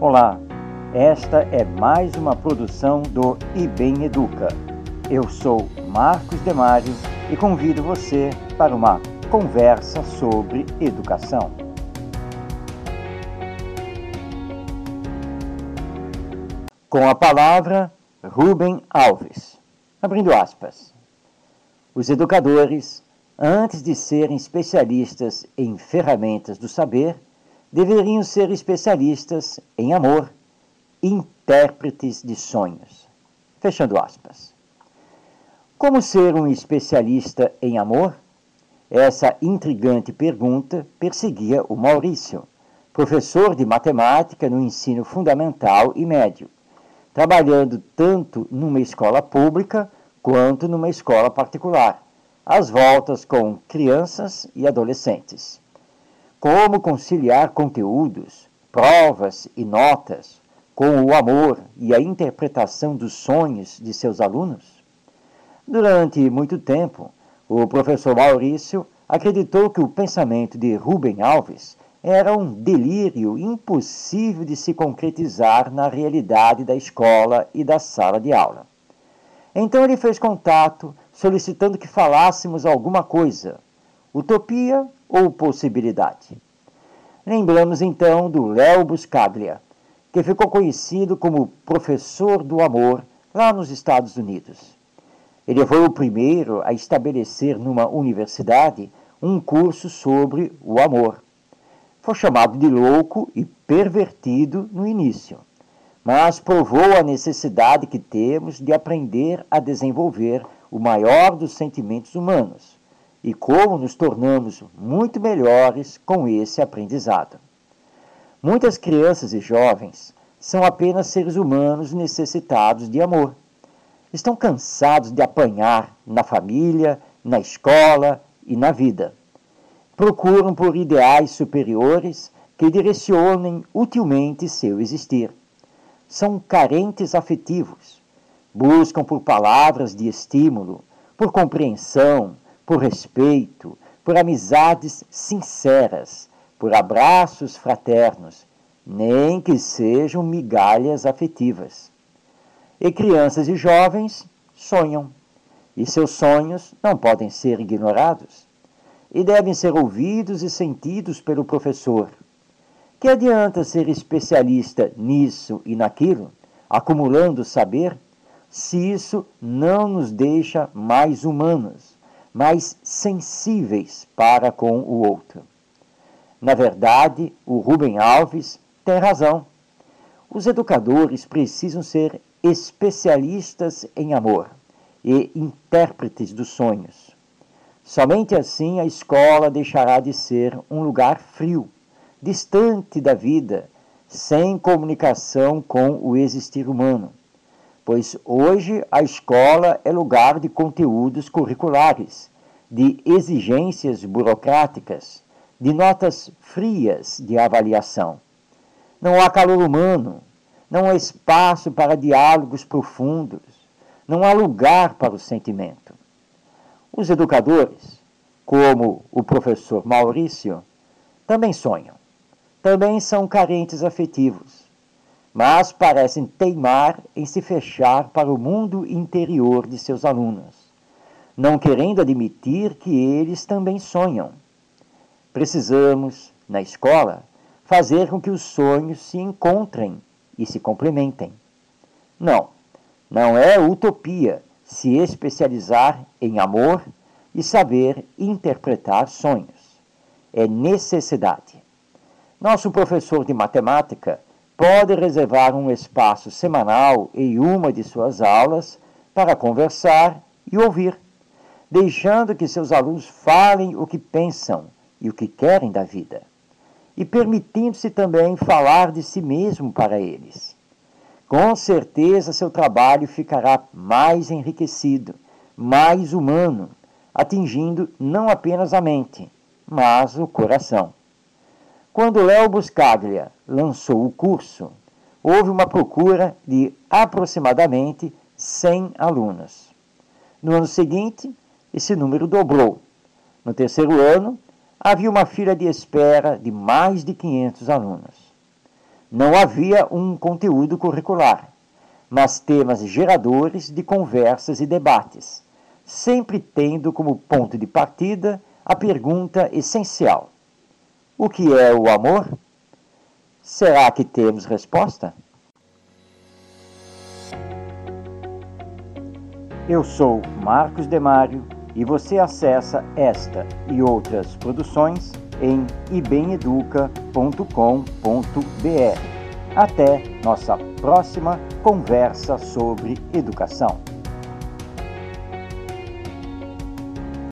Olá, esta é mais uma produção do IBEM Educa. Eu sou Marcos Demário e convido você para uma conversa sobre educação. Com a palavra, Rubem Alves. Abrindo aspas. Os educadores, antes de serem especialistas em ferramentas do saber, deveriam ser especialistas em amor, intérpretes de sonhos. Fechando aspas. Como ser um especialista em amor? Essa intrigante pergunta perseguia o Maurício, professor de matemática no ensino fundamental e médio, trabalhando tanto numa escola pública quanto numa escola particular, às voltas com crianças e adolescentes como conciliar conteúdos, provas e notas com o amor e a interpretação dos sonhos de seus alunos? Durante muito tempo, o professor Maurício acreditou que o pensamento de Rubem Alves era um delírio impossível de se concretizar na realidade da escola e da sala de aula. Então ele fez contato solicitando que falássemos alguma coisa, utopia ou possibilidade. Lembramos então do Léo Buscaglia, que ficou conhecido como professor do amor lá nos Estados Unidos. Ele foi o primeiro a estabelecer numa universidade um curso sobre o amor. Foi chamado de louco e pervertido no início, mas provou a necessidade que temos de aprender a desenvolver o maior dos sentimentos humanos, e como nos tornamos muito melhores com esse aprendizado. Muitas crianças e jovens são apenas seres humanos necessitados de amor. Estão cansados de apanhar na família, na escola e na vida. Procuram por ideais superiores que direcionem utilmente seu existir. São carentes afetivos. Buscam por palavras de estímulo, por compreensão, por respeito, por amizades sinceras, por abraços fraternos, nem que sejam migalhas afetivas. E crianças e jovens sonham, e seus sonhos não podem ser ignorados, e devem ser ouvidos e sentidos pelo professor. Que adianta ser especialista nisso e naquilo, acumulando saber, se isso não nos deixa mais humanos? mais sensíveis para com o outro. Na verdade, o Rubem Alves tem razão. Os educadores precisam ser especialistas em amor e intérpretes dos sonhos. Somente assim a escola deixará de ser um lugar frio, distante da vida, sem comunicação com o existir humano pois hoje a escola é lugar de conteúdos curriculares, de exigências burocráticas, de notas frias de avaliação. Não há calor humano, não há espaço para diálogos profundos, não há lugar para o sentimento. Os educadores, como o professor Maurício, também sonham, também são carentes afetivos mas parecem teimar em se fechar para o mundo interior de seus alunos, não querendo admitir que eles também sonham. Precisamos, na escola, fazer com que os sonhos se encontrem e se complementem. Não, não é utopia se especializar em amor e saber interpretar sonhos. É necessidade. Nosso professor de matemática pode reservar um espaço semanal em uma de suas aulas para conversar e ouvir, deixando que seus alunos falem o que pensam e o que querem da vida, e permitindo-se também falar de si mesmo para eles. Com certeza seu trabalho ficará mais enriquecido, mais humano, atingindo não apenas a mente, mas o coração. Quando Léo Buscaglia lançou o curso, houve uma procura de aproximadamente 100 alunos. No ano seguinte, esse número dobrou. No terceiro ano, havia uma fila de espera de mais de 500 alunos. Não havia um conteúdo curricular, mas temas geradores de conversas e debates, sempre tendo como ponto de partida a pergunta essencial: O que é o amor? Será que temos resposta? Eu sou Marcos Demário e você acessa esta e outras produções em ibemeduca.com.br. Até nossa próxima conversa sobre educação.